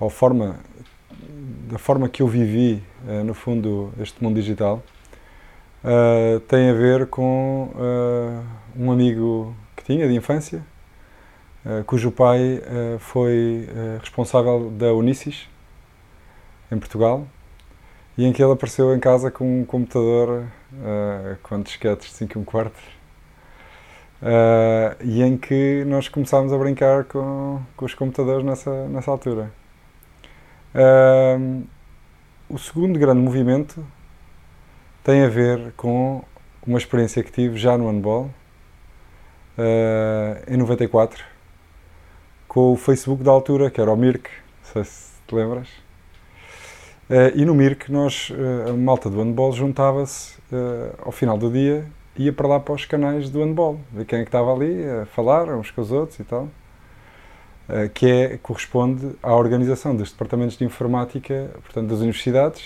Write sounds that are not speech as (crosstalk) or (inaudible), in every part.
ou forma, da forma que eu vivi, uh, no fundo, este mundo digital, uh, tem a ver com um amigo que tinha de infância, cujo pai foi responsável da Unisys, em Portugal, e em que ele apareceu em casa com um computador com disquetes de 5 e um quarto Uh, e em que nós começámos a brincar com, com os computadores nessa, nessa altura. Uh, o segundo grande movimento tem a ver com uma experiência que tive já no handball, uh, em 94, com o Facebook da altura, que era o Mirk, não sei se te lembras. e no Mirk, nós, a malta do handball juntava-se ao final do dia ia para lá para os canais do handball, ver quem é que estava ali a falar uns com os outros e tal, uh, que é, corresponde à organização dos departamentos de informática, portanto, das universidades,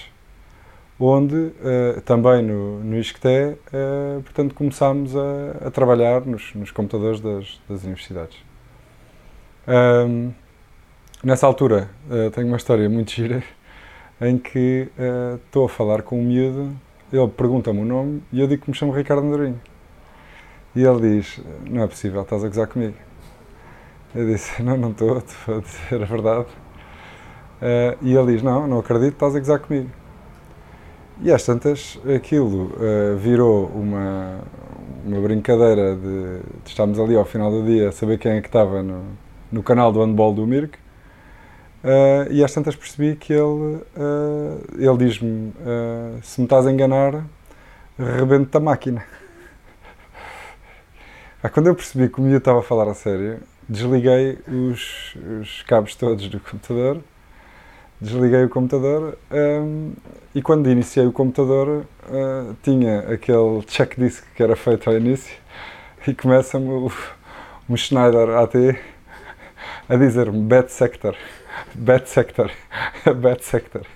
onde uh, também no, no ISCTE, uh, portanto, começámos a, a trabalhar nos, nos, computadores das, das universidades. Um, nessa altura, tenho uma história muito gira, em que estou a falar com um miúdo ele pergunta-me o nome e eu digo que me chamo Ricardo Andorinho. E ele diz: Não é possível, estás a gozar comigo. Eu disse: (laughs) Não, não estou, estou a dizer a verdade. Uh, e ele diz: Não, não acredito, estás a gozar comigo. E às tantas, aquilo uh, virou uma, uma brincadeira de, de, estarmos ali ao final do dia a saber quem é que estava no, no canal do handball do Mirk Uh, e às tantas percebi que ele, uh, ele diz-me: uh, se me estás a enganar, rebento-te a máquina. (laughs) ah, quando eu percebi que o miúdo estava a falar a sério, desliguei os, os cabos todos do computador, desliguei o computador um, e quando iniciei o computador tinha aquele check disk que era feito ao início e começa-me um Schneider AT a dizer-me Bad Sector. Bad sector. (laughs) Bad sector.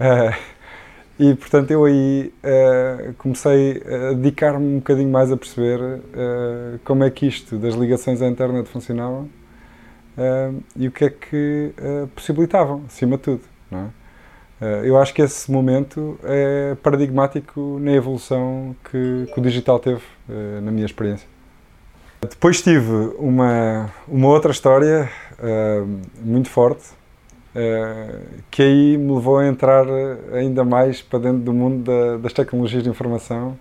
Uh, e portanto eu aí uh, comecei a dedicar-me um bocadinho mais a perceber uh, como é que isto das ligações à internet funcionava e o que é que possibilitavam, acima de tudo. É? eu acho que esse momento é paradigmático na evolução que, que o digital teve, na minha experiência. Depois tive uma, uma outra história muito forte Uh, que aí me levou a entrar ainda mais para dentro do mundo da, das tecnologias de informação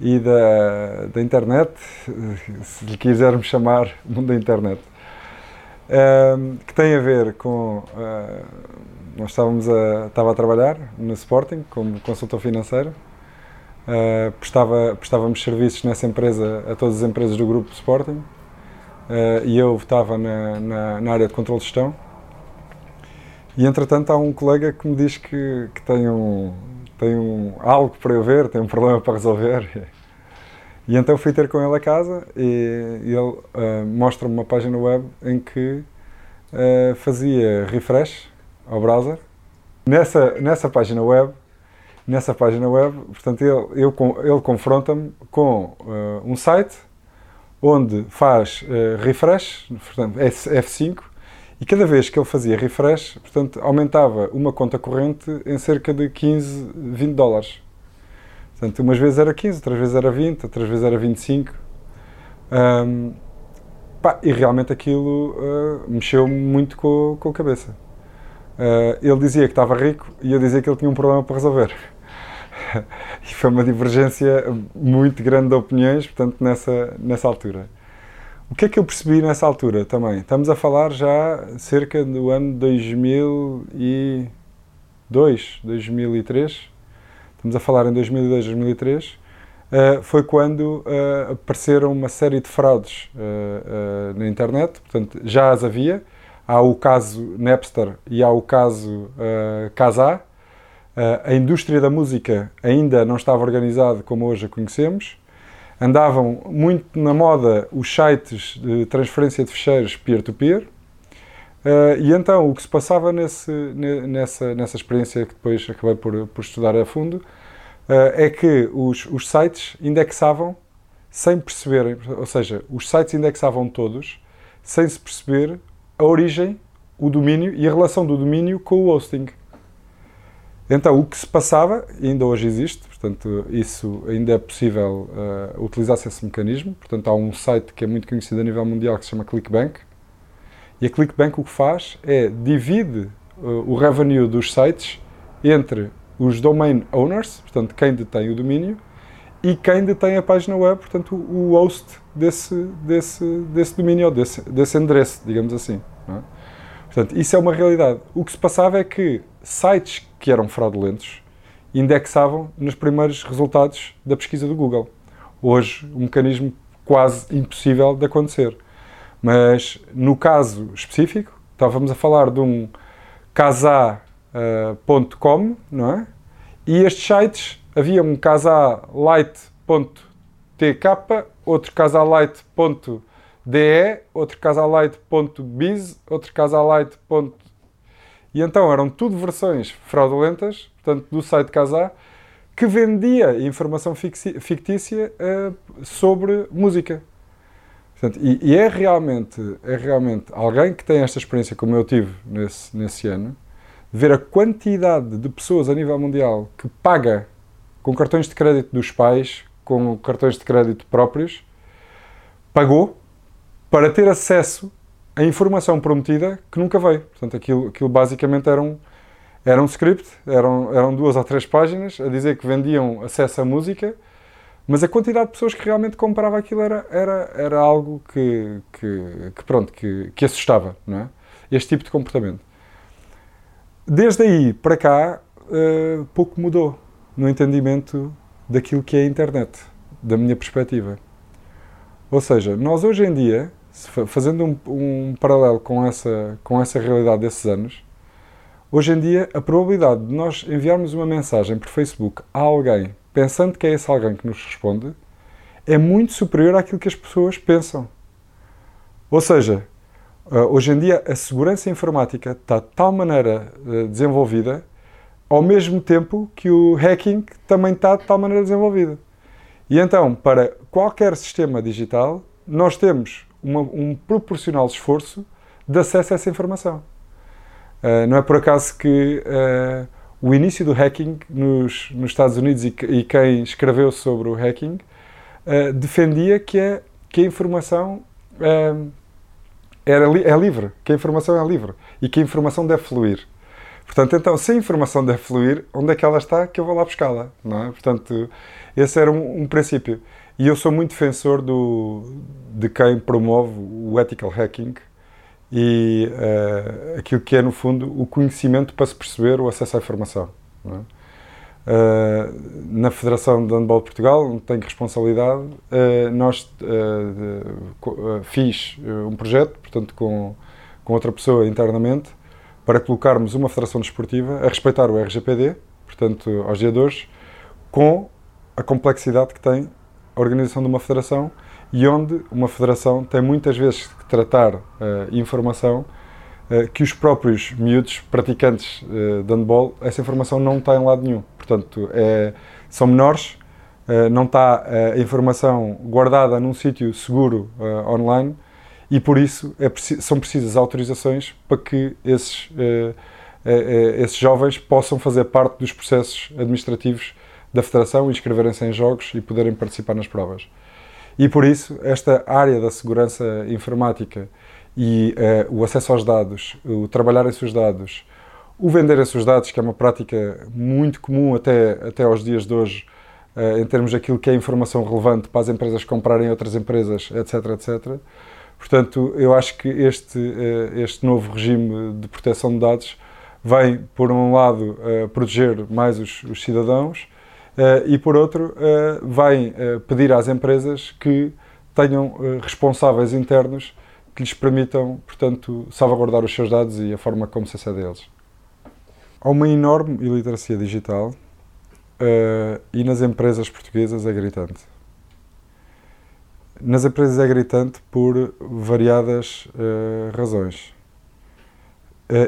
e da, da internet, se lhe quisermos chamar (laughs) mundo da internet, uh, que tem a ver com. Uh, nós estávamos a, estava a trabalhar no Sporting como consultor financeiro, prestava, prestávamos serviços nessa empresa a todas as empresas do grupo Sporting e eu estava na, na, na área de controle de gestão e entretanto há um colega que me diz que, que tem, um, tem um, algo para eu ver, tem um problema para resolver. (laughs) E então fui ter com ele a casa e, e ele uh, mostra-me uma página web em que uh, fazia refresh ao browser. Nessa, nessa página web, nessa página web, portanto, ele, ele confronta-me com uh, um site onde faz refresh, portanto, F5, e cada vez que ele fazia refresh, portanto, aumentava uma conta corrente em cerca de 15, 20 dólares. Portanto, umas vezes era 15, outras vezes era 20, outras vezes era 25. Um, pá, e realmente aquilo uh, mexeu muito com, com a cabeça. Uh, ele dizia que estava rico e eu dizia que ele tinha um problema para resolver. (laughs) e foi uma divergência muito grande de opiniões, portanto, nessa, nessa altura. O que é que eu percebi nessa altura também? Estamos a falar já cerca do ano 2002, 2003. Estamos a falar em 2002, 2003. Uh, foi quando uh, apareceram uma série de fraudes uh, na internet, portanto já as havia há o caso Napster e há o caso uh, Kazaa. A indústria da música ainda não estava organizada como hoje a conhecemos. Andavam muito na moda os sites de transferência de ficheiros peer-to-peer. Uh, e então o que se passava nesse, nessa, nessa experiência que depois acabei por, por estudar a fundo uh, é que os, os sites indexavam sem perceberem, ou seja, os sites indexavam todos sem se perceber a origem, o domínio e a relação do domínio com o hosting. Então, o que se passava, ainda hoje existe, portanto, isso ainda é possível uh, utilizar-se esse mecanismo. Portanto, há um site que é muito conhecido a nível mundial que se chama ClickBank. E a ClickBank o que faz é divide uh, o revenue dos sites entre os domain owners, portanto, quem detém o domínio, e quem detém a página web, portanto, o host desse, desse, desse domínio, ou desse, desse endereço, digamos assim. É? Portanto, isso é uma realidade. O que se passava é que sites que eram fraudulentos indexavam nos primeiros resultados da pesquisa do Google. Hoje, um mecanismo quase impossível de acontecer. Mas, no caso específico, estávamos a falar de um casa.com, uh, não é? E estes sites havia um casalite.tk, outro casalite.de, outro casalite.biz, outro casalite. E então eram tudo versões fraudulentas, portanto, do site Casar, que vendia informação fictícia uh, sobre música. Portanto, e, e, é, realmente, é realmente alguém que tem esta experiência, como eu tive nesse, nesse ano, ver a quantidade de pessoas a nível mundial que paga com cartões de crédito dos pais, com cartões de crédito próprios, pagou para ter acesso à informação prometida que nunca veio. Portanto, aquilo, aquilo basicamente era um, era um script, eram, eram duas ou três páginas a dizer que vendiam acesso à música, mas a quantidade de pessoas que realmente comprava aquilo era, era, era algo que, que, que pronto, que, que assustava, não é? Este tipo de comportamento. Desde aí para cá, uh, pouco mudou no entendimento daquilo que é a internet, da minha perspectiva. Ou seja, nós hoje em dia, fazendo um, um, paralelo com essa, com essa realidade desses anos, hoje em dia a probabilidade de nós enviarmos uma mensagem por Facebook a alguém, pensando que é esse alguém que nos responde, é muito superior àquilo que as pessoas pensam. Ou seja, eh, hoje em dia a segurança informática está de tal maneira eh, desenvolvida ao mesmo tempo que o hacking também está de tal maneira desenvolvido. E então, para qualquer sistema digital, nós temos uma, um proporcional esforço de acesso a essa informação. Uh, não é por acaso que uh, o início do hacking nos, nos Estados Unidos e, e, quem escreveu sobre o hacking uh, defendia que, é, que a informação era li é livre, que a informação é livre e que a informação deve fluir. Portanto, então, se a informação deve fluir, onde é que ela está que eu vou lá buscá-la, não é? Portanto, esse era um, um, princípio. E eu sou muito defensor do, de quem promove o ethical hacking e uh, aquilo que é, no fundo, o conhecimento para se perceber o acesso à informação. Uh, na Federação de Handball de Portugal, onde tenho responsabilidade, uh, nós fiz um projeto, portanto, com, com outra pessoa internamente, para colocarmos uma federação desportiva a respeitar o RGPD, portanto, aos dia com a complexidade que tem organização de uma federação e onde uma federação tem muitas vezes que tratar uh, informação uh, que os próprios miúdos praticantes uh, de handball, essa informação não está em lado nenhum. Portanto, é, são menores, não está a informação guardada num sítio seguro online e por isso é, são precisas autorizações para que esses, esses jovens possam fazer parte dos processos administrativos da Federação, inscreverem-se em jogos e poderem participar nas provas. E por isso, esta área da segurança informática e uh, o acesso aos dados, o trabalhar em seus dados, o vender esses seus dados, que é uma prática muito comum até, até aos dias de hoje, uh, em termos daquilo que é informação relevante para as empresas comprarem outras empresas, etc., etc., Portanto, eu acho que este, eh, este novo regime de proteção de dados vem, por um lado, proteger mais os, os cidadãos e, por outro, vem pedir às empresas que tenham responsáveis internos que lhes permitam, portanto, salvaguardar os seus dados e a forma como se acede a eles. Há uma enorme iliteracia digital e nas empresas portuguesas é gritante. Nas empresas é gritante por variadas razões.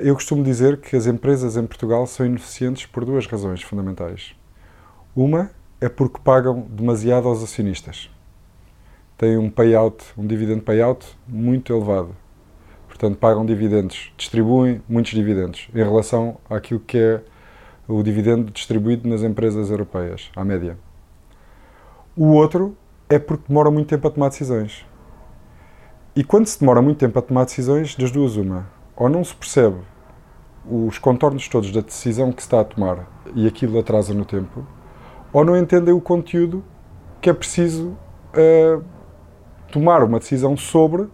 Eu costumo dizer que as empresas em Portugal são ineficientes por duas razões fundamentais. Uma é porque pagam demasiado aos acionistas têm um payout, um dividend payout muito elevado. Portanto, pagam dividendos, distribuem muitos dividendos em relação àquilo que é o dividendo distribuído nas empresas europeias, à média. O outro é porque demora muito tempo a tomar decisões. E quando se demora muito tempo a tomar decisões, das duas uma, ou não se percebe os contornos todos da decisão que se está a tomar e aquilo atrasa no tempo, ou não entendem o conteúdo que é preciso uh, tomar uma decisão sobre,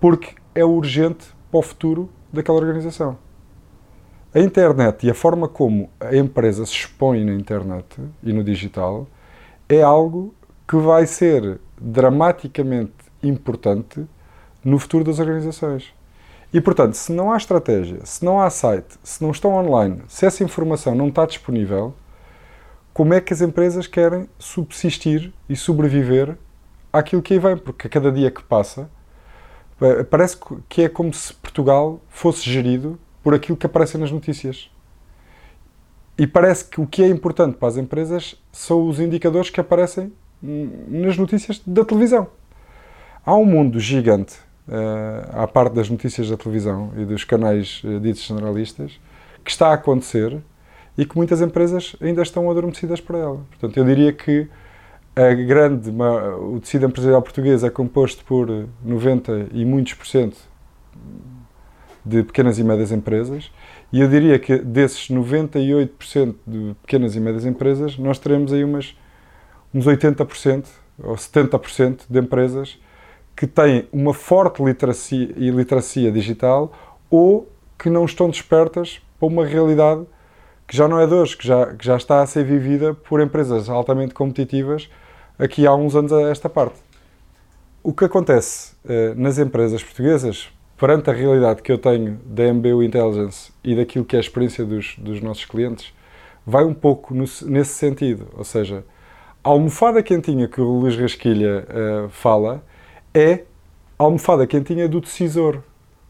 porque é urgente para o futuro daquela organização. A internet e a forma como a empresa se expõe na internet e no digital é algo que vai ser dramaticamente importante no futuro das organizações. E, portanto, se não há estratégia, se não há site, se não estão online, se essa informação não está disponível, como é que as empresas querem subsistir e sobreviver àquilo que aí vem, porque a cada dia que passa eh, parece que é como se Portugal fosse gerido por aquilo que aparece nas notícias. E parece que o que é importante para as empresas são os indicadores que aparecem nas notícias da televisão. Há um mundo gigante uh, à parte das notícias da televisão e dos canais uh, ditos generalistas que está a acontecer e que muitas empresas ainda estão adormecidas para ela. Portanto, eu diria que a grande, o tecido empresarial português é composto por 90 e muitos por cento de pequenas e médias empresas e eu diria que desses 98% de pequenas e médias empresas nós teremos aí umas, uns 80% ou 70% de empresas que têm uma forte literacia, literacia digital ou que não estão despertas para uma realidade que já não é de hoje, que já, que já está a ser vivida por empresas altamente competitivas aqui há uns anos a esta parte. O que acontece uh, nas empresas portuguesas, perante a realidade que eu tenho da MBU Intelligence e daquilo que é a experiência dos, dos nossos clientes, vai um pouco no, nesse sentido. Ou seja, a almofada quentinha que o Luís Rasquilha uh, fala é a almofada quentinha do decisor.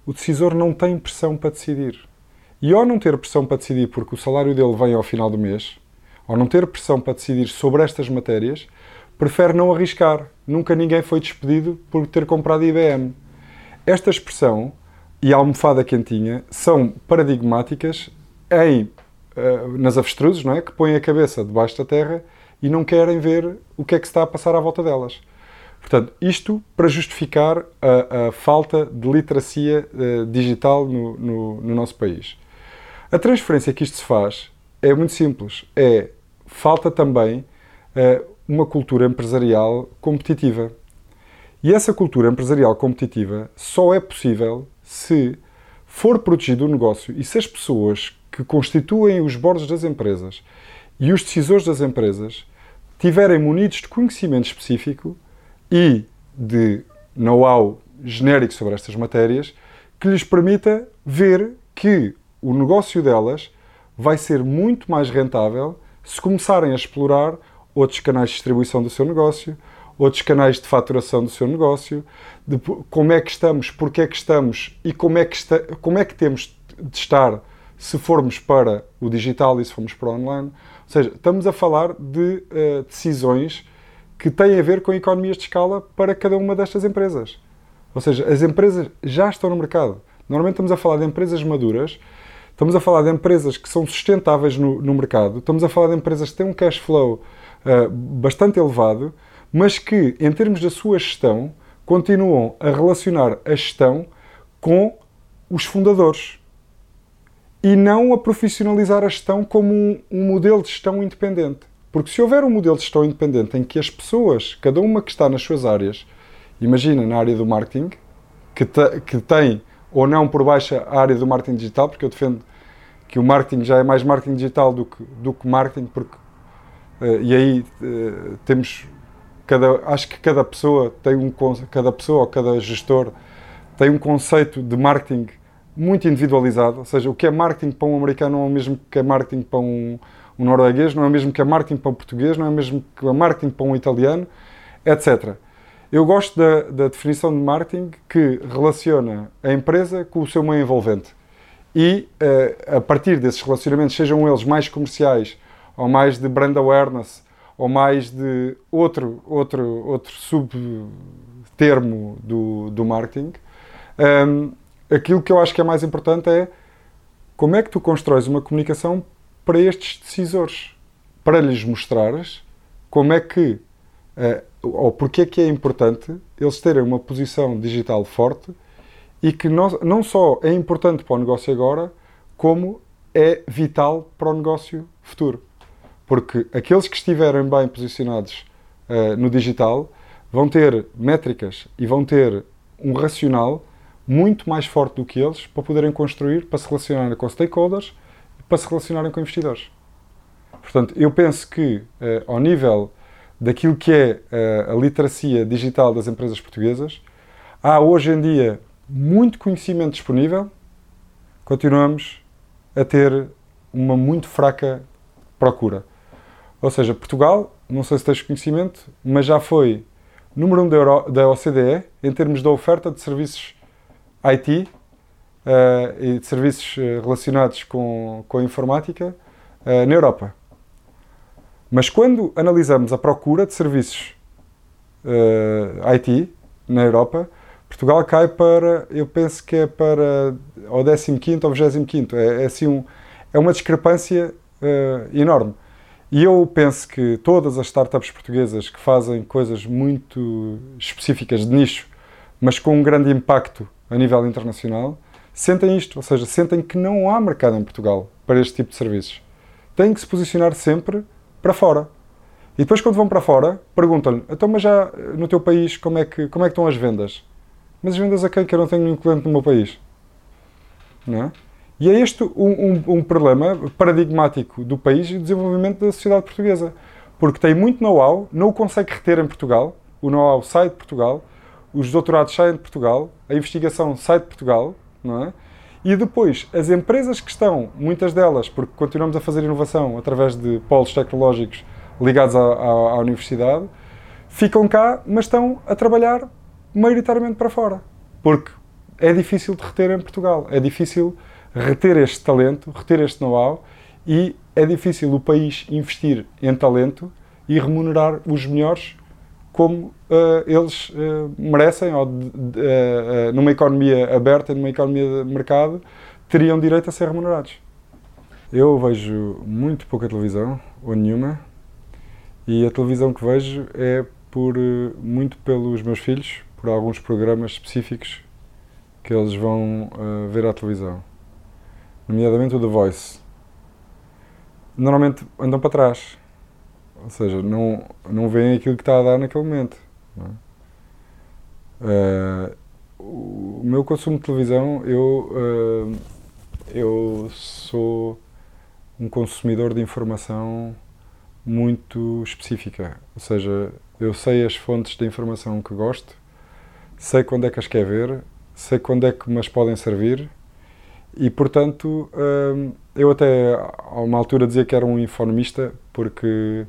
O decisor não tem pressão para decidir. E ao não ter pressão para decidir porque o salário dele vem ao final do mês, ao não ter pressão para decidir sobre estas matérias, prefere não arriscar. Nunca ninguém foi despedido por ter comprado IBM. Esta expressão e a almofada quentinha são paradigmáticas em, uh, nas avestruzes, não é? que põem a cabeça debaixo da terra e não querem ver o que é que está a passar à volta delas. Portanto, isto para justificar a, a falta de literacia uh, digital no, no, no, nosso país. A transferência que isto se faz é muito simples. É falta também uh, uma cultura empresarial competitiva. E essa cultura empresarial competitiva só é possível se for protegido o negócio e se as pessoas que constituem os bordos das empresas e os decisores das empresas tiverem munidos de conhecimento específico e de know-how genérico sobre estas matérias que lhes permita ver que o negócio delas vai ser muito mais rentável se começarem a explorar outros canais de distribuição do seu negócio, outros canais de faturação do seu negócio, de como é que estamos, porque é que estamos e como é que, está, como é que temos de estar se formos para o digital e se formos para o online. Ou seja, estamos a falar de uh, decisões que têm a ver com economias de escala para cada uma destas empresas. Ou seja, as empresas já estão no mercado. Normalmente estamos a falar de empresas maduras, estamos a falar de empresas que são sustentáveis no, no mercado, estamos a falar de empresas que têm um cash flow uh, bastante elevado, mas que, em termos da sua gestão, continuam a relacionar a gestão com os fundadores e não a profissionalizar a gestão como um, um, modelo de gestão independente. Porque se houver um modelo de gestão independente em que as pessoas, cada uma que está nas suas áreas, imagina na área do marketing, que, te, que tem ou não por baixo a área do marketing digital, porque eu defendo que o marketing já é mais marketing digital do que, do que marketing, porque Uh, e aí uh, temos cada acho que cada pessoa tem um cada pessoa ou cada gestor tem um conceito de marketing muito individualizado, ou seja, o que é marketing para um americano não é o mesmo que é marketing para um, um norueguês, não é o mesmo que é marketing para um português, não é o mesmo que é marketing para um italiano, etc. Eu gosto da, da definição de marketing que relaciona a empresa com o seu meio envolvente. E uh, a partir desses relacionamentos, sejam eles mais comerciais, ou mais de brand awareness, ou mais de outro, outro, outro subtermo do, do marketing, um, ehm, aquilo que eu acho que é mais importante é como é que tu constróis uma comunicação para estes decisores, para lhes mostrares como é que, uh, ou porque é que é importante eles terem uma posição digital forte e que não, não só é importante para o negócio agora, como é vital para o negócio futuro. Porque aqueles que estiverem bem posicionados uh, no digital vão ter métricas e vão ter um racional muito mais forte do que eles para poderem construir, para se relacionarem com stakeholders e para se relacionarem com investidores. Portanto, eu penso que, uh, ao nível daquilo que é uh, a literacia digital das empresas portuguesas, há hoje em dia muito conhecimento disponível, continuamos a ter uma muito fraca procura. Ou seja, Portugal, não sei se tens conhecimento, mas já foi número um da, da OCDE em termos da oferta de serviços IT uh, eh, e de serviços eh, relacionados com, com a informática uh, na Europa. Mas quando analisamos a procura de serviços uh, IT na Europa, Portugal cai para, eu penso que é para o 15 ou 25. É, é, assim um, é uma discrepância enorme. E eu penso que todas as startups portuguesas que fazem coisas muito específicas de nicho, mas com um grande impacto a nível internacional, sentem isto, ou seja, sentem que não há mercado em Portugal para este tipo de serviços. Têm que se posicionar sempre para fora. E depois, quando vão para fora, perguntam-lhe: então, mas já no teu país, como é, que, como é que estão as vendas? Mas as vendas a quem? Que eu não tenho nenhum cliente no meu país. Não é? E é este um, um, um, problema paradigmático do país e do desenvolvimento da sociedade portuguesa. Porque tem muito know-how, não o consegue reter em Portugal, o know-how sai de Portugal, os doutorados saem de Portugal, a investigação sai de Portugal, não é? E depois, as empresas que estão, muitas delas, porque continuamos a fazer inovação através de polos tecnológicos ligados à, à, à universidade, ficam cá, mas estão a trabalhar maioritariamente para fora. Porque é difícil de reter em Portugal, é difícil reter este talento, reter este know-how e é difícil o país investir em talento e remunerar os melhores como uh, eles uh, merecem, ou uh, numa economia aberta, numa economia de mercado, teriam direito a ser remunerados. Eu vejo muito pouca televisão, ou nenhuma, e a televisão que vejo é por muito pelos meus filhos, por alguns programas específicos que eles vão ver à televisão, nomeadamente o The Voice. Normalmente andam para trás ou seja, não, não veem aquilo que está a dar naquele momento. É? Uh, o meu consumo de televisão, eu, uh, eu sou um consumidor de informação muito específica. Ou seja, eu sei as fontes de informação que gosto, sei quando é que as quer ver, sei quando é que me as podem servir e, portanto, uh, eu até a uma altura dizia que era um informista porque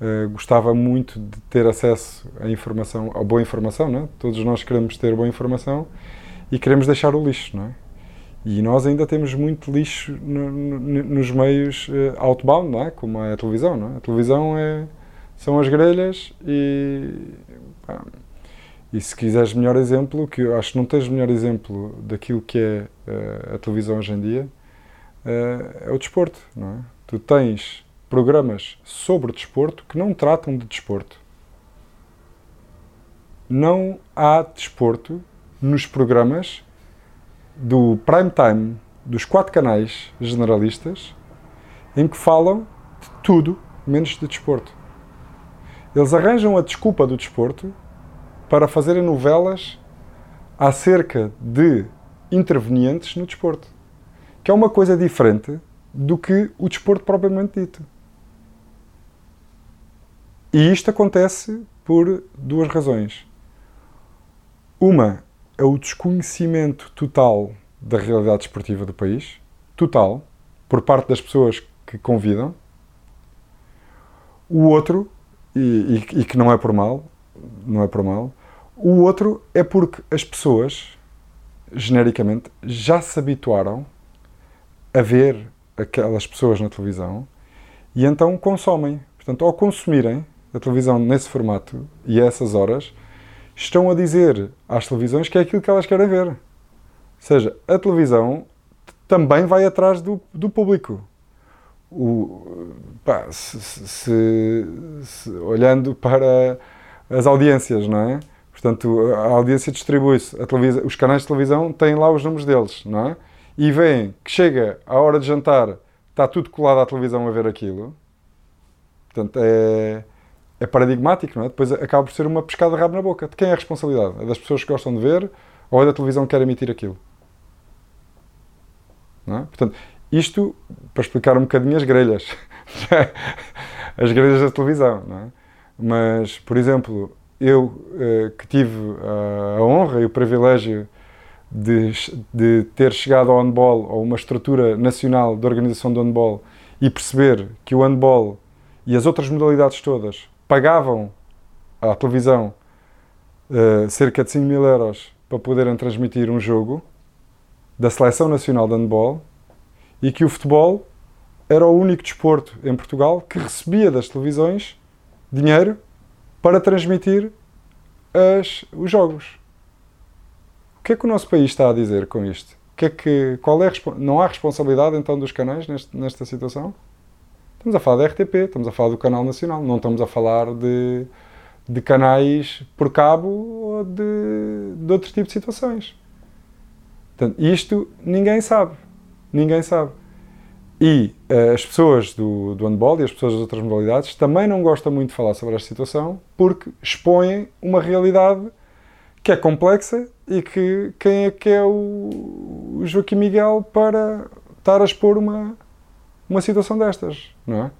Uh, gostava muito de ter acesso à informação, à boa informação, não é? Todos nós queremos ter boa informação e queremos deixar o lixo, não é? E nós ainda temos muito lixo no, no, nos meios uh, outbound, não é? Como é a televisão, não é? A televisão é, são as grelhas e... Pá, e se quiseres melhor exemplo, que eu acho que não tens melhor exemplo daquilo que é uh, a televisão hoje em dia, é o desporto, não é? Tu tens programas sobre desporto que não tratam de desporto. Não há desporto nos programas do prime time dos quatro canais generalistas em que falam de tudo menos de desporto. Eles arranjam a desculpa do desporto para fazerem novelas acerca de intervenientes no desporto, que é uma coisa diferente do que o desporto propriamente dito. E isto acontece por duas razões. Uma é o desconhecimento total da realidade esportiva do país, total, por parte das pessoas que convidam. O outro, e, e, e que não é por mal, não é por mal, o outro é porque as pessoas, genericamente, já se habituaram a ver aquelas pessoas na televisão e então consomem. Portanto, ao consumirem a televisão nesse formato e a essas horas, estão a dizer às televisões que é aquilo que elas querem ver. Ou seja, a televisão também vai atrás do, do público. O, pá, se, se, se, olhando para as audiências, não é? Portanto, a audiência distribui-se. Os canais de televisão têm lá os números deles, não é? E veem que chega a hora de jantar, está tudo colado à televisão a ver aquilo. Portanto, é, é paradigmático, não é? Depois acaba por ser uma pescada de rabo na boca. De quem é a responsabilidade? É das pessoas que gostam de ver ou é da televisão que quer emitir aquilo? Não é? Portanto, isto para explicar um bocadinho as grelhas. (laughs) as grelhas da televisão, não é? Mas, por exemplo, eu eh, que tive a honra e o privilégio de, de ter chegado ao handball, a uma estrutura nacional de organização do handball, e perceber que o handball e as outras modalidades todas pagavam à televisão uh, cerca de 5 mil euros para poderem transmitir um jogo da Seleção Nacional de Handball e que o futebol era o único desporto em Portugal que recebia das televisões dinheiro para transmitir as, os jogos. O que é que o nosso país está a dizer com isto? Que é que, qual é não há responsabilidade então dos canais neste, nesta situação? Estamos a falar da RTP, estamos a falar do canal nacional, não estamos a falar de, de canais por cabo ou de, de outro tipo de situações. Portanto, isto ninguém sabe. Ninguém sabe. E uh, as pessoas do, do handball e as pessoas das outras modalidades também não gostam muito de falar sobre esta situação porque expõem uma realidade que é complexa e que quem é que é o, o Joaquim Miguel para estar a expor uma, uma situação destas, não é?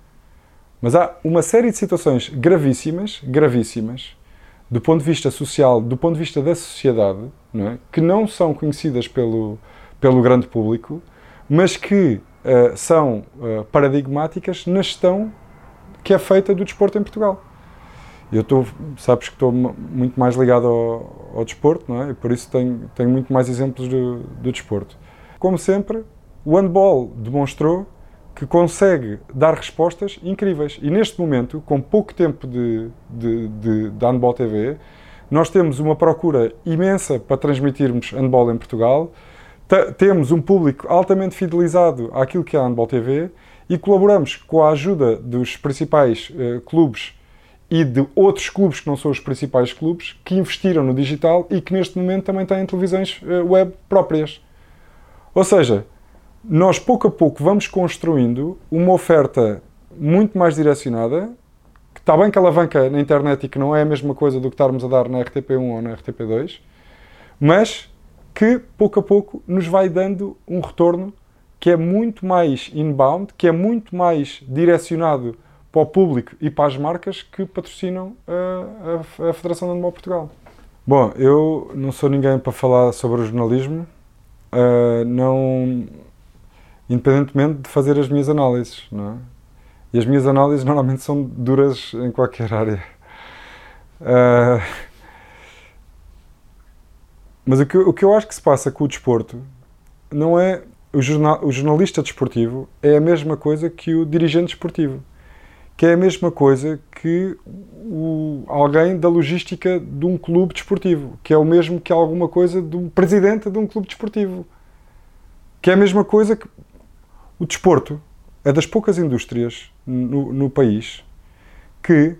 Mas há uma série de situações gravíssimas, gravíssimas, do ponto de vista social, do ponto de vista da sociedade, não é? que não são conhecidas pelo, pelo grande público, mas que uh, são uh, paradigmáticas na gestão que é feita do desporto em Portugal. Eu estou, sabes que estou muito mais ligado ao, ao, desporto, não é? E por isso tenho, tenho muito mais exemplos do, do desporto. Como sempre, o handball demonstrou que consegue dar respostas incríveis. E neste momento, com pouco tempo de, de, de, de Handball TV, nós temos uma procura imensa para transmitirmos handball em Portugal, temos um público altamente fidelizado àquilo que é a Handball TV e colaboramos com a ajuda dos principais uh, clubes e de outros clubes que não são os principais clubes que investiram no digital e que neste momento também têm televisões uh, web próprias. Ou seja, nós pouco a pouco vamos construindo uma oferta muito mais direcionada, que está bem que alavanca na internet e que não é a mesma coisa do que estarmos a dar na RTP1 ou na RTP2, mas que pouco a pouco nos vai dando um retorno que é muito mais inbound, que é muito mais direcionado para o público e para as marcas que patrocinam a, a, a Federação de Handball Portugal. Bom, eu não sou ninguém para falar sobre o jornalismo, uh, não, independentemente de fazer as minhas análises, não é? E as minhas análises normalmente são duras em qualquer área. Uh, mas o que, o que eu acho que se passa com o desporto não é. O, jornal, o jornalista desportivo é a mesma coisa que o dirigente desportivo. Que é a mesma coisa que o, alguém da logística de um clube desportivo. Que é o mesmo que alguma coisa do presidente de um clube desportivo. Que é a mesma coisa que o desporto é das poucas indústrias no, no país que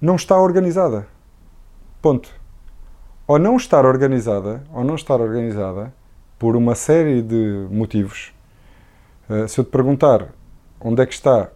não está organizada. Ponto. Ou não estar organizada, ou não estar organizada por uma série de motivos. Uh, se eu te perguntar onde é que está.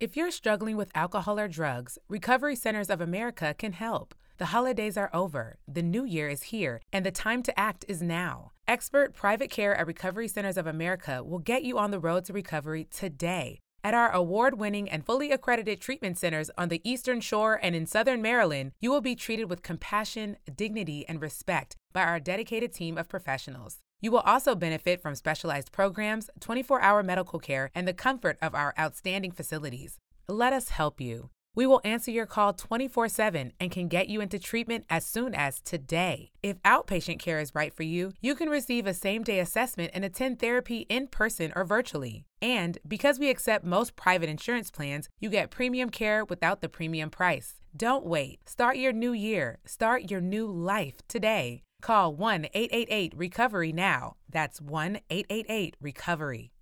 If you're struggling with alcohol or drugs, Recovery Centers of America can help. The holidays are over, the new year is here, and the time to act is now. Expert private care at Recovery Centers of America will get you on the road to recovery today. At our award winning and fully accredited treatment centers on the Eastern Shore and in Southern Maryland, you will be treated with compassion, dignity, and respect by our dedicated team of professionals. You will also benefit from specialized programs, 24 hour medical care, and the comfort of our outstanding facilities. Let us help you. We will answer your call 24 7 and can get you into treatment as soon as today. If outpatient care is right for you, you can receive a same day assessment and attend therapy in person or virtually. And because we accept most private insurance plans, you get premium care without the premium price. Don't wait. Start your new year. Start your new life today. Call 1 888 Recovery now. That's 1 888 Recovery.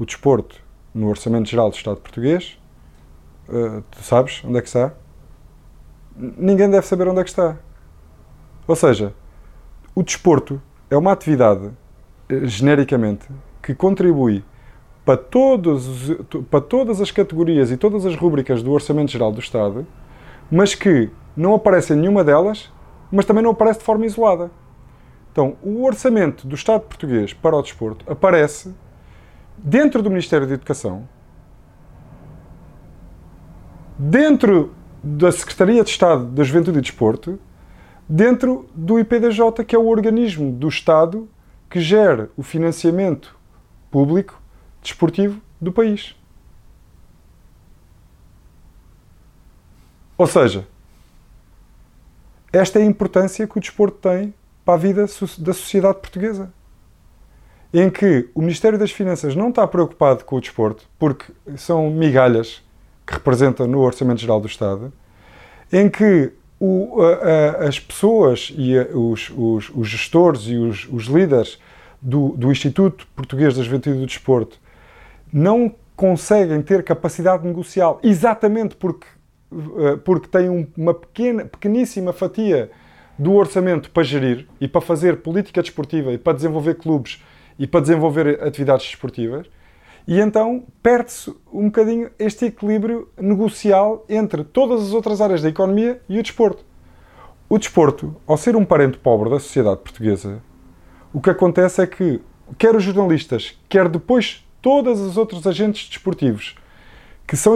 O desporto, no Orçamento Geral do Estado Português, uh, tu sabes onde é que está? Ninguém deve saber onde é que está. Ou seja, o desporto é uma atividade, uh, genericamente, que contribui para, todos, para todas as categorias e todas as rúbricas do Orçamento Geral do Estado, mas que não aparece em nenhuma delas, mas também não aparece de forma isolada. Então, o orçamento do Estado português para o desporto aparece dentro do Ministério da Educação, dentro da Secretaria de Estado da Juventude e Desporto, dentro do IPDJ, que é o organismo do Estado que gera o financiamento público desportivo do país. Ou seja, esta é a importância que o desporto tem para a vida da sociedade portuguesa. Em que o Ministério das Finanças não está preocupado com o desporto, porque são migalhas que representa no Orçamento Geral do Estado, em que o, a, a, as pessoas e a, os, os, os, gestores e os, os líderes do, do, Instituto Português da Juventude e do Desporto não conseguem ter capacidade negocial exatamente porque, eh, porque têm uma pequena, pequeníssima fatia do orçamento para gerir e para fazer política desportiva e para desenvolver clubes e para desenvolver atividades desportivas. E então perde-se um bocadinho este equilíbrio negocial entre todas as outras áreas da economia e o desporto. O desporto, ao ser um parente pobre da sociedade portuguesa, o que acontece é que quer os jornalistas, quer depois todos os outros agentes desportivos, que são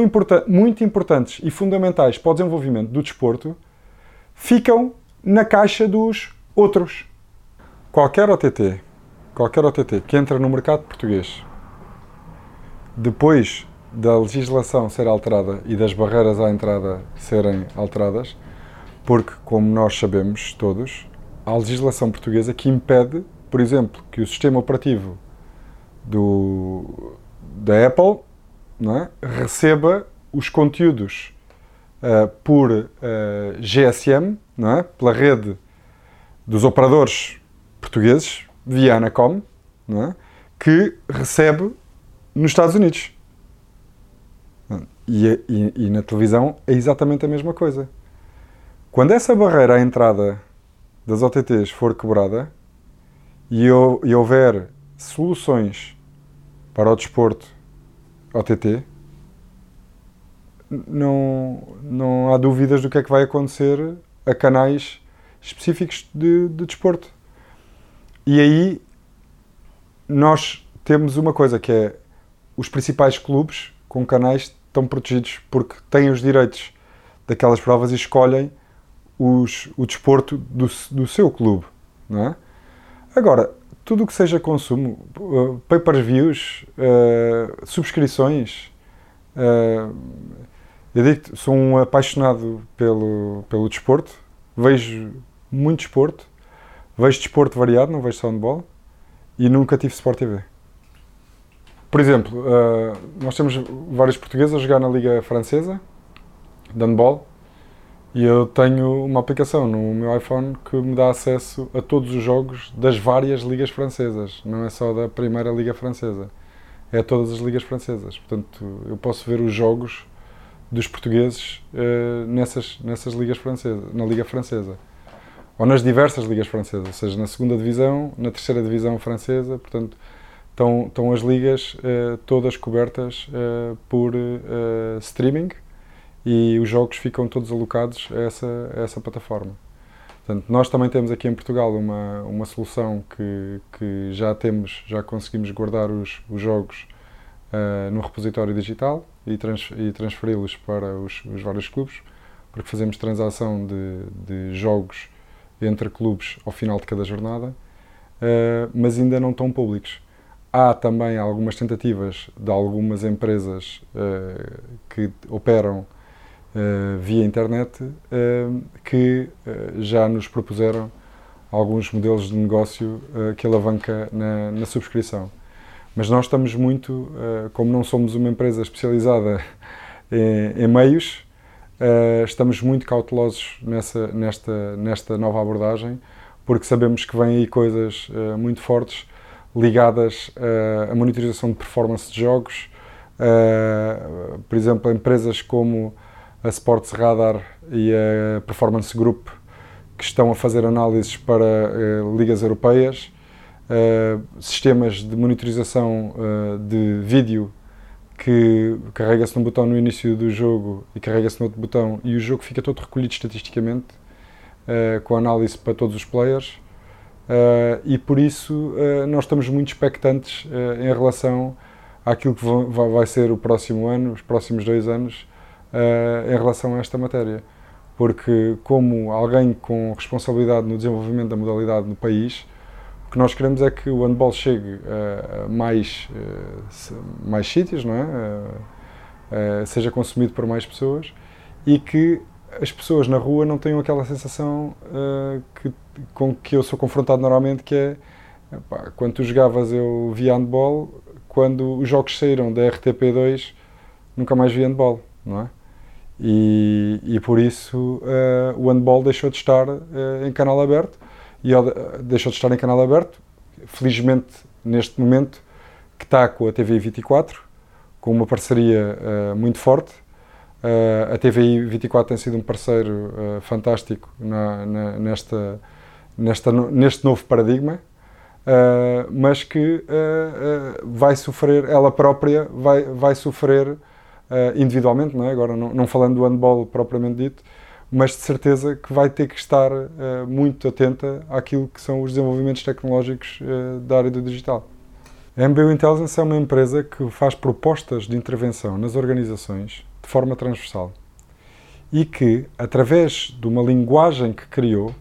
muito importantes e fundamentais para o desenvolvimento do desporto, ficam na caixa dos outros. Qualquer OTT, qualquer OTT que entra no mercado português, depois da legislação ser alterada e das barreiras à entrada serem alteradas, porque, como nós sabemos todos, há legislação portuguesa que impede, por exemplo, que o sistema operativo do, da Apple é, receba os conteúdos uh, por uh, eh, GSM, é? pela rede dos operadores portugueses, via Anacom, é? que recebe nos Estados Unidos. E, e, e, na televisão é exatamente a mesma coisa. Quando essa barreira à entrada das OTTs for quebrada e, e houver soluções para o desporto OTT, não, não há dúvidas do que é que vai acontecer a canais específicos de, de desporto. E aí nós temos uma coisa que é os principais clubes com canais estão protegidos porque têm os direitos daquelas provas e escolhem os, o desporto do, do seu clube, não é? Agora, tudo o que seja consumo, uh, pay-per-views, uh, subscrições, uh, eu digo sou um apaixonado pelo, pelo desporto, vejo muito desporto, vejo desporto variado, não vejo só handball, e nunca tive Sport TV. Por exemplo, uh, nós temos vários portugueses a jogar na Liga Francesa, de handball, e eu tenho uma aplicação no meu iPhone que me dá acesso a todos os jogos das várias ligas francesas, não é só da primeira Liga Francesa, é a todas as ligas francesas. Portanto, eu posso ver os jogos dos portugueses uh, nessas, nessas ligas francesas, na Liga Francesa. Ou nas diversas ligas francesas, ou seja, na segunda divisão, na terceira divisão francesa, portanto, estão, estão as ligas uh, todas cobertas uh, por streaming e os jogos ficam todos alocados a essa, a essa plataforma. Portanto, nós também temos aqui em Portugal uma, uma solução que, que já temos, já conseguimos guardar os, os jogos uh, no repositório digital e, trans, e transferi-los para os, os, vários clubes, porque fazemos transação de, de, jogos entre clubes ao final de cada jornada, uh, mas ainda não estão públicos. Há também algumas tentativas de algumas empresas uh, que operam via internet que já nos propuseram alguns modelos de negócio que alavanca na, na subscrição. Mas nós estamos muito, uh, como não somos uma empresa especializada (laughs) em, em meios, uh, estamos muito cautelosos nessa, nesta, nesta nova abordagem, porque sabemos que vêm aí coisas uh, muito fortes ligadas à monitorização de performance de jogos. por exemplo, empresas como a Sports Radar e a Performance Group, que estão a fazer análises para ligas europeias uh, sistemas de monitorização uh, de vídeo que carrega-se num botão no início do jogo e carrega-se no outro botão e o jogo fica todo recolhido estatisticamente uh, com análise para todos os players e por isso nós estamos muito expectantes em relação àquilo que vai ser o próximo ano, os próximos dois anos em relação a esta matéria porque como alguém com responsabilidade no desenvolvimento da modalidade no país o que nós queremos é que o handball chegue a, mais, mais sítios, não é? seja consumido por mais pessoas e que as pessoas na rua não tenham aquela sensação uh, que, com que eu sou confrontado normalmente, que é epá, quando tu jogavas eu via handball, quando os jogos saíram da RTP2 nunca mais vi handball, não é? E, e por isso uh, o handball deixou de estar uh, em canal aberto e deixou de estar em canal aberto. Felizmente, neste momento, que está com a TVI 24, com uma parceria muito forte. Uh, a TVI 24 tem sido um parceiro uh, fantástico na, na, nesta, nesta, neste novo paradigma, mas que vai sofrer, ela própria vai, vai sofrer individualmente, não é? agora não, não falando do handball propriamente dito, mas de certeza que vai ter que estar uh, muito atenta àquilo que são os desenvolvimentos tecnológicos uh, da área do digital. A MBU Intelligence é uma empresa que faz propostas de intervenção nas organizações forma transversal e que, através de uma linguagem que criou,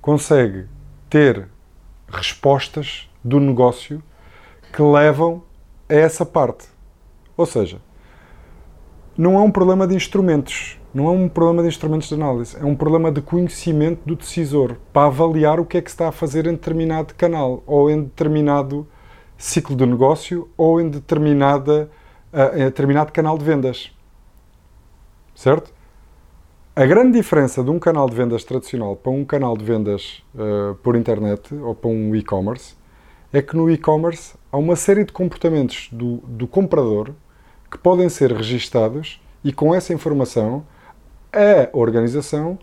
consegue ter respostas do negócio que levam a essa parte. Ou seja, não é um problema de instrumentos, não é um problema de instrumentos de análise, é um problema de conhecimento do decisor para avaliar o que é que está a fazer em determinado canal ou em determinado ciclo de negócio ou em, determinada, uh, em determinado canal de vendas. Certo? A grande diferença de um canal de vendas tradicional para um canal de vendas uh, por internet ou para um e-commerce é que no e-commerce há uma série de comportamentos do, do comprador que podem ser registados e com essa informação a organização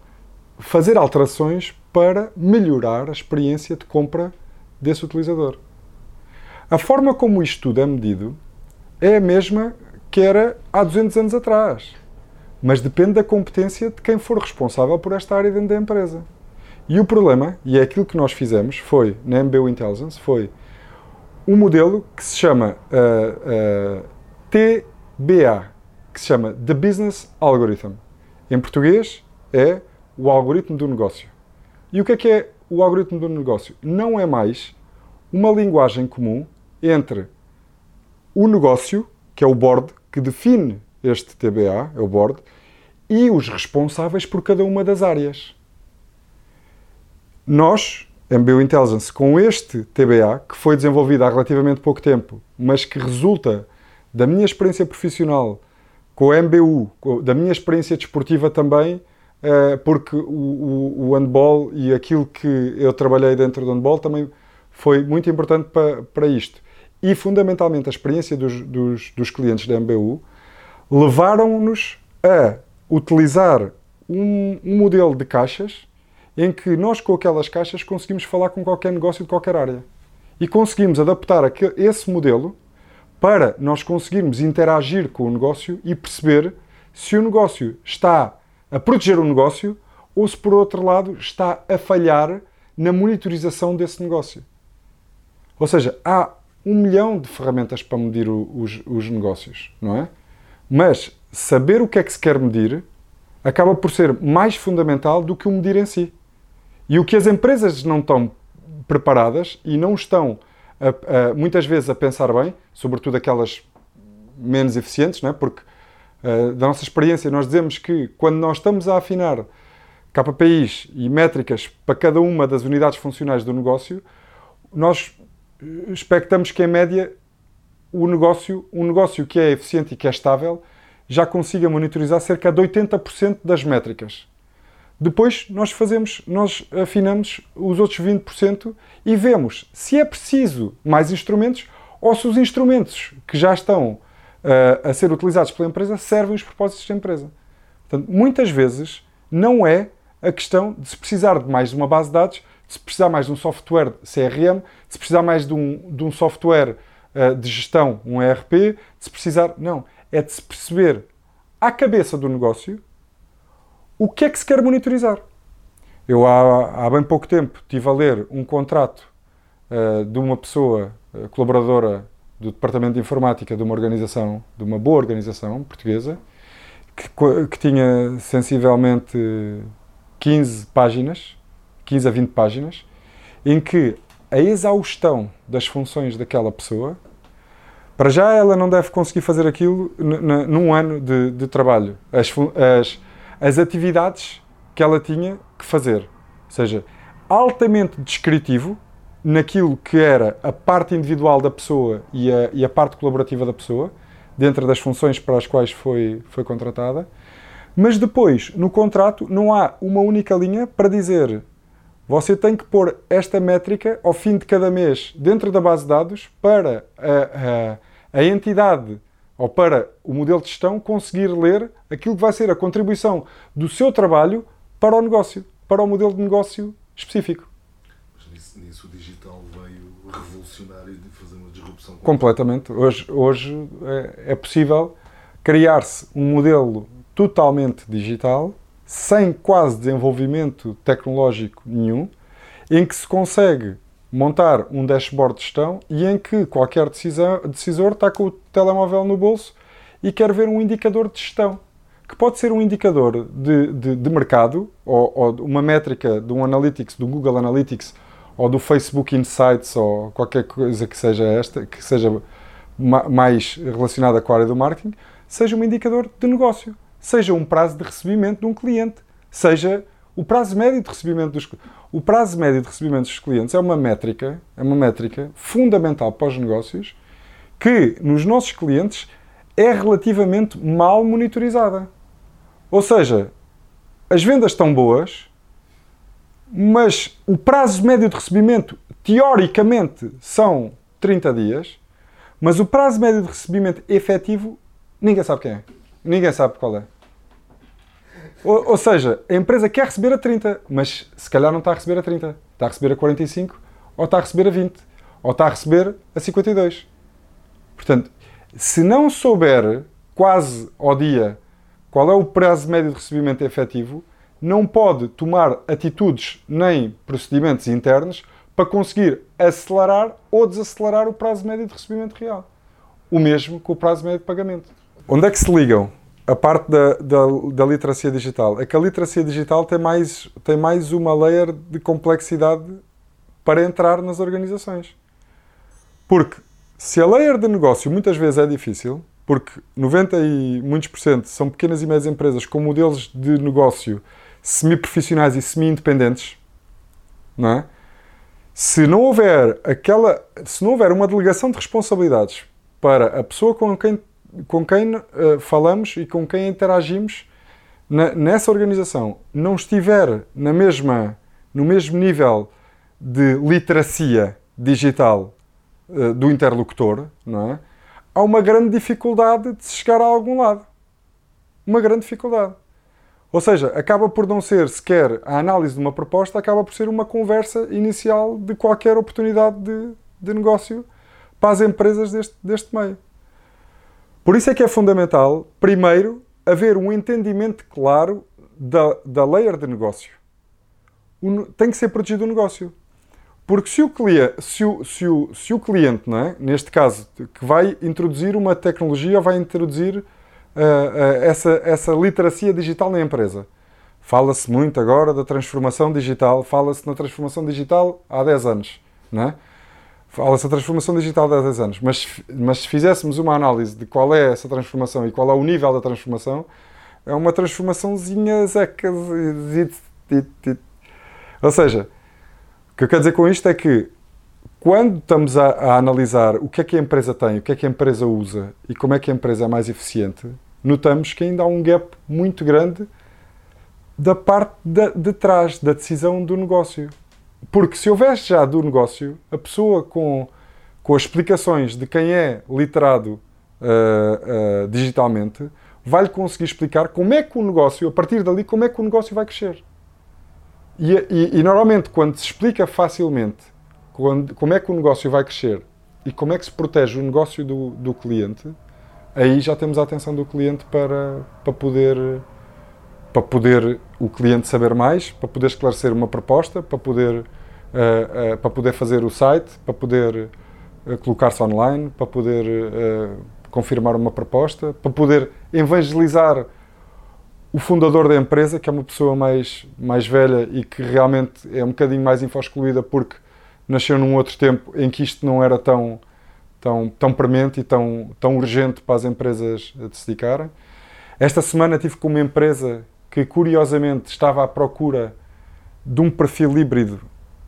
fazer alterações para melhorar a experiência de compra desse utilizador. A forma como isto tudo é medido é a mesma que era há 200 anos atrás, mas depende da competência de quem for responsável por esta área dentro da empresa. E o problema, e é aquilo que nós fizemos, foi, na MBU Intelligence, foi um modelo que se chama uh, uh, TBA, que se chama The Business Algorithm. Em português, é o algoritmo do negócio. E o que é que é o algoritmo do negócio? Não é mais uma linguagem comum entre o negócio, que é o board, que define este TBA, é o board, e os responsáveis por cada uma das áreas. Nós, MBU Intelligence, com este TBA, que foi desenvolvido há relativamente pouco tempo, mas que resulta da minha experiência profissional com o MBU, da minha experiência desportiva também, eh, porque o, handball e aquilo que eu trabalhei dentro do handball também foi muito importante para isto. E fundamentalmente a experiência dos, dos, dos clientes da MBU levaram-nos a utilizar um, um modelo de caixas em que nós com aquelas caixas conseguimos falar com qualquer negócio de qualquer área. E conseguimos adaptar esse modelo para nós conseguirmos interagir com o negócio e perceber se o negócio está a proteger o negócio ou se, por outro lado, está a falhar na monitorização desse negócio. Ou seja, há um milhão de ferramentas para medir os, os negócios, não é? Mas saber o que é que se quer medir acaba por ser mais fundamental do que o medir em si. E o que as empresas não estão preparadas e não estão a, a, muitas vezes a pensar bem, sobretudo aquelas menos eficientes, não é? porque uh, da nossa experiência nós dizemos que quando nós estamos a afinar KPIs e métricas para cada uma das unidades funcionais do negócio, nós expectamos que em média o negócio, um negócio que é eficiente e que é estável já consiga monitorizar cerca de 80% das métricas. Depois nós fazemos, nós afinamos os outros 20% e vemos se é preciso mais instrumentos ou se os instrumentos que já estão uh, a ser utilizados pela empresa servem os propósitos da empresa. Portanto, muitas vezes não é a questão de se precisar de mais de uma base de dados, de se precisar mais de um software CRM, de se precisar mais de um, de um software uh, de gestão, um ERP, de se precisar. Não. É de se perceber à cabeça do negócio o que é que se quer monitorizar. Eu há, há bem pouco tempo estive a ler um contrato uh, de uma pessoa uh, colaboradora do Departamento de Informática de uma organização, de uma boa organização portuguesa, que, que tinha sensivelmente 15 páginas, 15 a 20 páginas, em que a exaustão das funções daquela pessoa, para já ela não deve conseguir fazer aquilo num ano de, de trabalho. As, as as atividades que ela tinha que fazer. Ou seja, altamente descritivo naquilo que era a parte individual da pessoa e a, e a parte colaborativa da pessoa, dentro das funções para as quais foi, foi contratada. Mas depois, no contrato, não há uma única linha para dizer você tem que pôr esta métrica ao fim de cada mês dentro da base de dados para a, a, a entidade ou para o modelo de gestão conseguir ler aquilo que vai ser a contribuição do seu trabalho para o negócio, para o modelo de negócio específico. Mas nisso, nisso o digital veio revolucionar e fazer uma disrupção. Completamente. Hoje, hoje é, é possível criar-se um modelo totalmente digital, sem quase desenvolvimento tecnológico nenhum, em que se consegue montar um dashboard de gestão e em que qualquer decisor, decisor está com o telemóvel no bolso e quer ver um indicador de gestão, que pode ser um indicador de, de, de mercado ou, ou, uma métrica de um Analytics, do Google Analytics ou do Facebook Insights ou qualquer coisa que seja esta, que seja mais relacionada com a área do marketing, seja um indicador de negócio, seja um prazo de recebimento de um cliente, seja o prazo médio de recebimento dos o prazo médio de recebimento dos clientes é uma métrica, é uma métrica fundamental para os negócios que nos nossos clientes é relativamente mal monitorizada. Ou seja, as vendas estão boas, mas o prazo médio de recebimento teoricamente são 30 dias, mas o prazo médio de recebimento efetivo ninguém sabe quem é. Ninguém sabe qual é. Ou, ou, seja, a empresa quer receber a 30, mas se calhar não está a receber a 30. Está a receber a 45, ou está a receber a 20, ou está a receber a 52. Portanto, se não souber quase ao dia qual é o prazo médio de recebimento efetivo, não pode tomar atitudes nem procedimentos internos para conseguir acelerar ou desacelerar o prazo médio de recebimento real. O mesmo com o prazo médio de pagamento. Onde é que se ligam a parte da, da, da, literacia digital é que a literacia digital tem mais, tem mais uma layer de complexidade para entrar nas organizações. Porque se a layer de negócio muitas vezes é difícil, porque 90 e muitos por cento são pequenas e médias empresas com modelos de negócio semi-profissionais e semi-independentes, não é? Se não houver aquela, se não houver uma delegação de responsabilidades para a pessoa com quem com quem uh, falamos e com quem interagimos na, nessa organização não estiver na mesma, no mesmo nível de literacia digital uh, do interlocutor, não é? há uma grande dificuldade de se chegar a algum lado. Uma grande dificuldade. Ou seja, acaba por não ser sequer a análise de uma proposta, acaba por ser uma conversa inicial de qualquer oportunidade de, de negócio para as empresas deste, deste meio. Por isso é que é fundamental, primeiro, haver um entendimento claro da, da layer de negócio. O, tem que ser protegido o negócio. Porque se o, cliente, se o, se o, se o cliente, não é? neste caso, que vai introduzir uma tecnologia, vai introduzir uh, uh, essa, essa literacia digital na empresa. Fala-se muito agora da transformação digital, fala-se na transformação digital há 10 anos. Não é? Fala-se da transformação digital há 10 anos, mas, mas se fizéssemos uma análise de qual é essa transformação e qual é o nível da transformação, é uma transformaçãozinha zeca. Ou seja, o que eu quero dizer com isto é que quando estamos a, a, analisar o que é que a empresa tem, o que é que a empresa usa e como é que a empresa é mais eficiente, notamos que ainda há um gap muito grande da parte de, de trás da decisão do negócio. Porque se houvesse já do negócio, a pessoa com, com as explicações de quem é literado uh, uh, digitalmente vai-lhe conseguir explicar como é que o negócio, a partir dali, como é que o negócio vai crescer. E, e, e normalmente, quando se explica facilmente quando, como é que o negócio vai crescer e como é que se protege o negócio do, do cliente, aí já temos a atenção do cliente para, para poder para poder o cliente saber mais, para poder esclarecer uma proposta, para poder, uh, uh, para poder fazer o site, para poder uh, colocar-se online, para poder confirmar uma proposta, para poder evangelizar o fundador da empresa, que é uma pessoa mais, mais velha e que realmente é um bocadinho mais infoscluída porque nasceu num outro tempo em que isto não era tão, tão, tão premente e tão, tão urgente para as empresas se dedicarem. Esta semana tive com uma empresa que curiosamente estava à procura de um perfil híbrido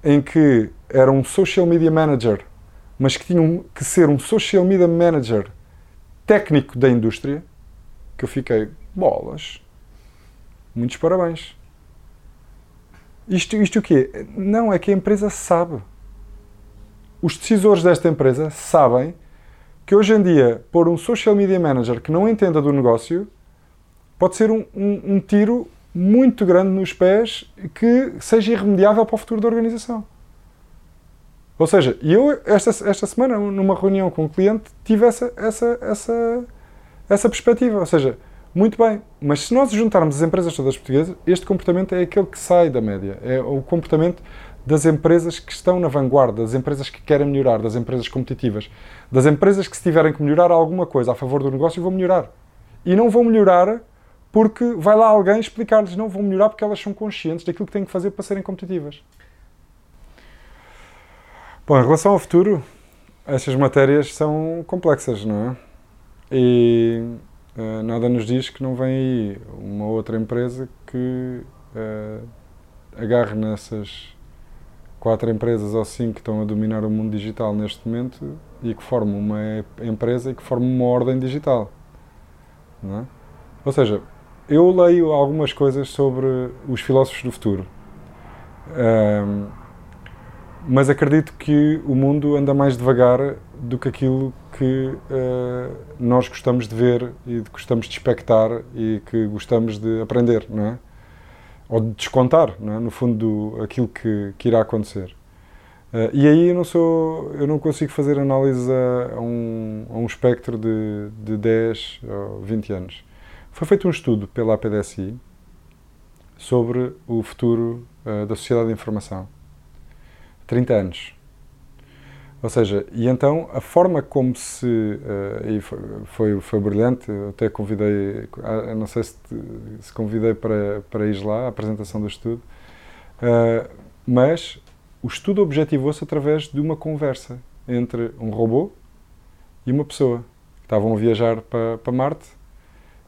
em que era um social media manager, mas que tinha que ser um social media manager técnico da indústria, que eu fiquei, bolas, muitos parabéns. Isto, isto o quê? Não, é que a empresa sabe. Os decisores desta empresa sabem que hoje em dia, pôr um social media manager que não entenda do negócio pode ser um, um, um tiro muito grande nos pés que seja irremediável para o futuro da organização. Ou seja, eu esta, esta semana, numa reunião com um cliente, tive essa, essa, essa, essa perspectiva. Ou seja, muito bem, mas se nós juntarmos as empresas todas portuguesas, este comportamento é aquele que sai da média. É o comportamento das empresas que estão na vanguarda, das empresas que querem melhorar, das empresas competitivas, das empresas que se tiverem que melhorar alguma coisa a favor do negócio vão melhorar. E não vão melhorar porque vai lá alguém explicar-lhes, não vão melhorar porque elas são conscientes daquilo que têm que fazer para serem competitivas. Bom, em relação ao futuro, estas matérias são complexas, não é? E uh, nada nos diz que não vem aí uma outra empresa que uh, agarre nessas quatro empresas ou cinco que estão a dominar o mundo digital neste momento e que forme uma empresa e que forme uma ordem digital. Não é? Ou seja, eu leio algumas coisas sobre os filósofos do futuro. Um, mas acredito que o mundo anda mais devagar do que aquilo que uh, nós gostamos de ver e de gostamos de expectar e que gostamos de aprender, não é? Ou de descontar, não é? no fundo, do, aquilo que, que irá acontecer. Uh, e aí eu não sou, eu não consigo fazer análise a, a, um, a um espectro de, de 10 ou 20 anos. Foi feito um estudo pela APDSI sobre o futuro uh, da sociedade de informação. 30 anos. Ou seja, e então a forma como se. Uh, e foi, foi, foi brilhante, eu até convidei, uh, não sei se, se convidei para, para ir lá, a apresentação do estudo, uh, mas o estudo objetivou-se através de uma conversa entre um robô e uma pessoa. Estavam a viajar para, para Marte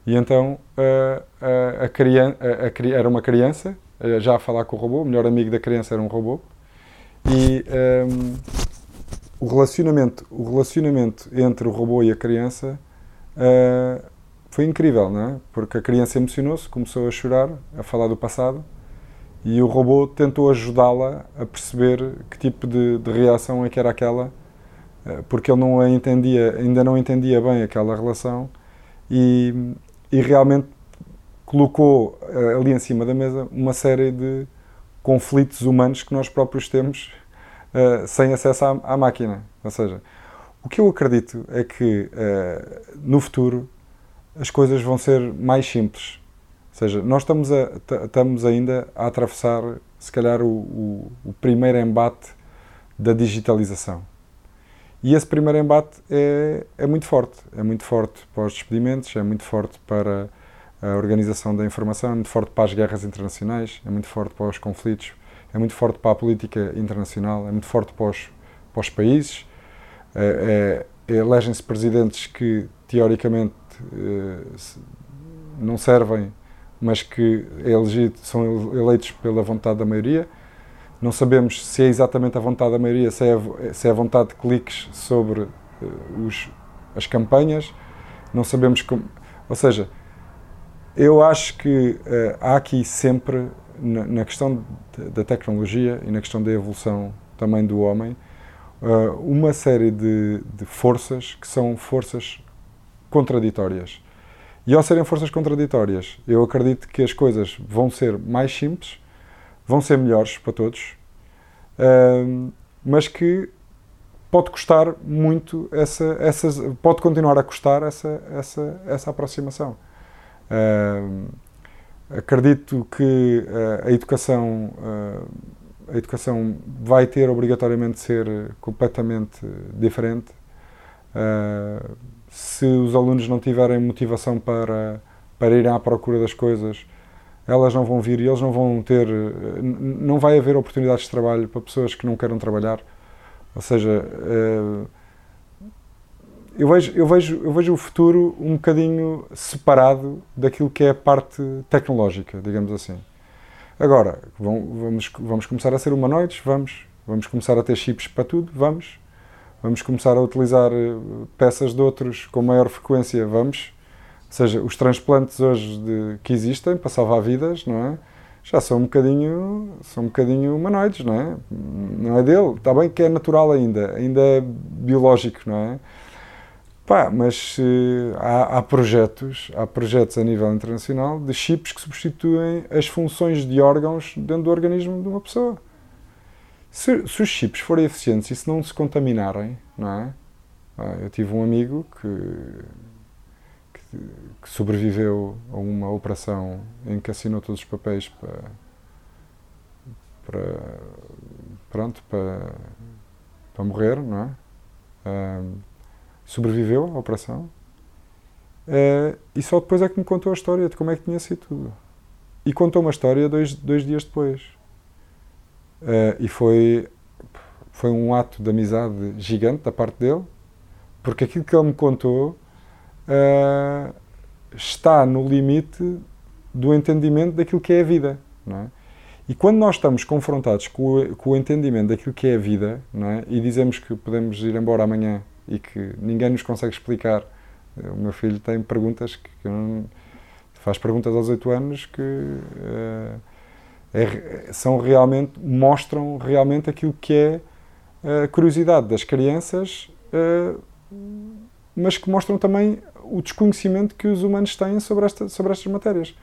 e então a, a, criança, a, era uma criança, já a falar com o robô, o melhor amigo da criança era um robô, e um, o, relacionamento, o relacionamento entre o robô e a criança uh, foi incrível, não é? Porque a criança emocionou-se, começou a chorar, a falar do passado, e o robô tentou ajudá-la a perceber que tipo de, de reação é que era aquela, uh, porque ele não entendia, ainda não entendia bem aquela relação, e, e realmente colocou eh, ali em cima da mesa uma série de conflitos humanos que nós próprios temos uh, sem acesso à, à, máquina. Ou seja, o que eu acredito é que uh, no futuro as coisas vão ser mais simples. Ou seja, nós estamos, a, estamos ainda a atravessar, se calhar, o, o, o primeiro embate da digitalização. E esse primeiro embate é, é muito forte. É muito forte para os despedimentos, é muito forte para a organização da informação, é muito forte para as guerras internacionais, é muito forte para os conflitos, é muito forte para a política internacional, é muito forte para os, para os países. É, é, Elegem-se presidentes que, teoricamente, eh, não servem, mas que é elegido, são eleitos pela vontade da maioria. Não sabemos se é exatamente a vontade da maioria, se é, se é a vontade de cliques sobre uh, os, as campanhas. Não sabemos como. Ou seja, eu acho que uh, há aqui sempre, na, na questão de, da tecnologia e na questão da evolução também do homem, uh, uma série de, de forças que são forças contraditórias. E ao serem forças contraditórias, eu acredito que as coisas vão ser mais simples, vão ser melhores para todos, uh, mas que pode custar muito essa, essas, pode continuar a custar essa, essa, essa aproximação. Uh, acredito que uh, a educação a educação vai ter obrigatoriamente de ser completamente diferente. se os alunos não tiverem motivação para, para irem à procura das coisas, elas não vão vir e eles não vão ter. Não vai haver oportunidades de trabalho para pessoas que não queiram trabalhar. Ou seja, eh, eu vejo, eu vejo, eu vejo o futuro um bocadinho separado daquilo que é a parte tecnológica, digamos assim. Agora, vamos, vamos começar a ser humanoides? Vamos. Vamos começar a ter chips para tudo? Vamos. Vamos começar a utilizar eh, peças de outros com maior frequência? Vamos seja, os transplantes hoje de, que existem para salvar vidas, não é? Já são um bocadinho, são um bocadinho humanoides, não é? Não é dele. Está bem que é natural ainda, ainda é biológico, não é? Pá, mas uh, há, há, projetos, há projetos a nível internacional de chips que substituem as funções de órgãos dentro do organismo de uma pessoa. Se, se os chips forem eficientes e se não se contaminarem, não é? Ah, eu tive um amigo que que sobreviveu a uma operação em que assinou todos os papéis para, para pronto para, para morrer, não é? Uh, sobreviveu à operação uh, e só depois é que me contou a história de como é que tinha sido tudo. E contou uma história dois, dois dias depois. Uh, e foi, foi um ato de amizade gigante da parte dele, porque aquilo que ele me contou uh, está no limite do entendimento daquilo que é a vida. É? E quando nós estamos confrontados com o, com o entendimento daquilo que é a vida é? e dizemos que podemos ir embora amanhã e que ninguém nos consegue explicar, o meu filho tem perguntas que, que não, faz perguntas aos oito anos que uh, é, são realmente mostram realmente aquilo que é a curiosidade das crianças, uh, mas que mostram também o desconhecimento que os humanos têm sobre, esta, sobre estas matérias.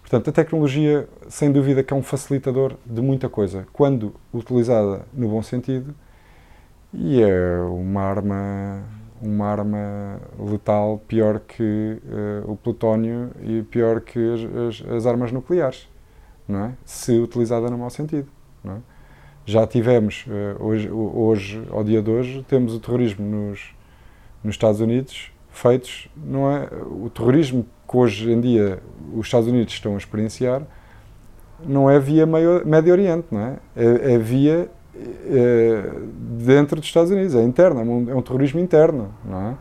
Portanto, a tecnologia, sem dúvida, que é um facilitador de muita coisa, quando utilizada no bom sentido, e é uma arma, uma arma letal pior que uh, o plutónio e pior que as, as, as, armas nucleares, não é? Se utilizada no mau sentido, não é? Já tivemos, uh, hoje, hoje, ao dia de hoje, temos o terrorismo nos, nos Estados Unidos feitos, não é? O terrorismo que hoje em dia os Estados Unidos estão a experienciar não é via Médio Oriente, não é? É, é via é, dentro dos Estados Unidos, é interno, é um, é um, terrorismo interno, não é?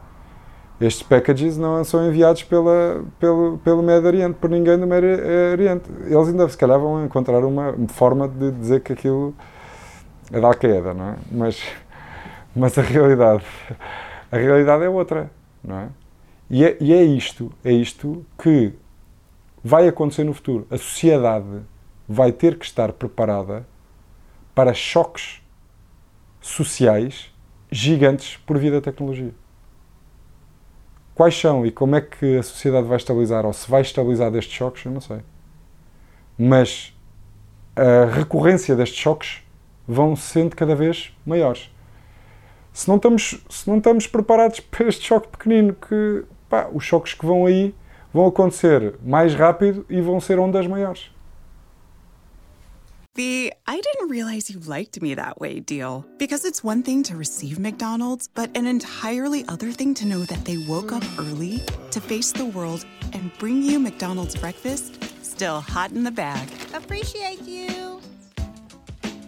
Estes packages não são enviados pela, pelo, pelo Médio Oriente, por ninguém do Médio Oriente. Eles ainda, se calhar, vão encontrar uma forma de dizer que aquilo é da Al-Qaeda, não é? Mas, mas a realidade, a realidade é outra não é? E é, e é isto, é isto que vai acontecer no futuro. A sociedade vai ter que estar preparada para choques sociais gigantes por via da tecnologia. Quais são e como é que a sociedade vai estabilizar, ou se vai estabilizar destes choques, eu não sei. Mas a recorrência destes choques vão sendo cada vez maiores se não estamos, se não estamos preparados (laughs) para este choque pequenino, que pá, os choques que vão aí vão acontecer mais rápido e vão ser ondas maiores. The I didn't realize you liked me that way deal. Because it's one thing to receive McDonald's, but an entirely other thing to know that they woke up early to face the world and bring you McDonald's breakfast still hot in the bag. Appreciate you.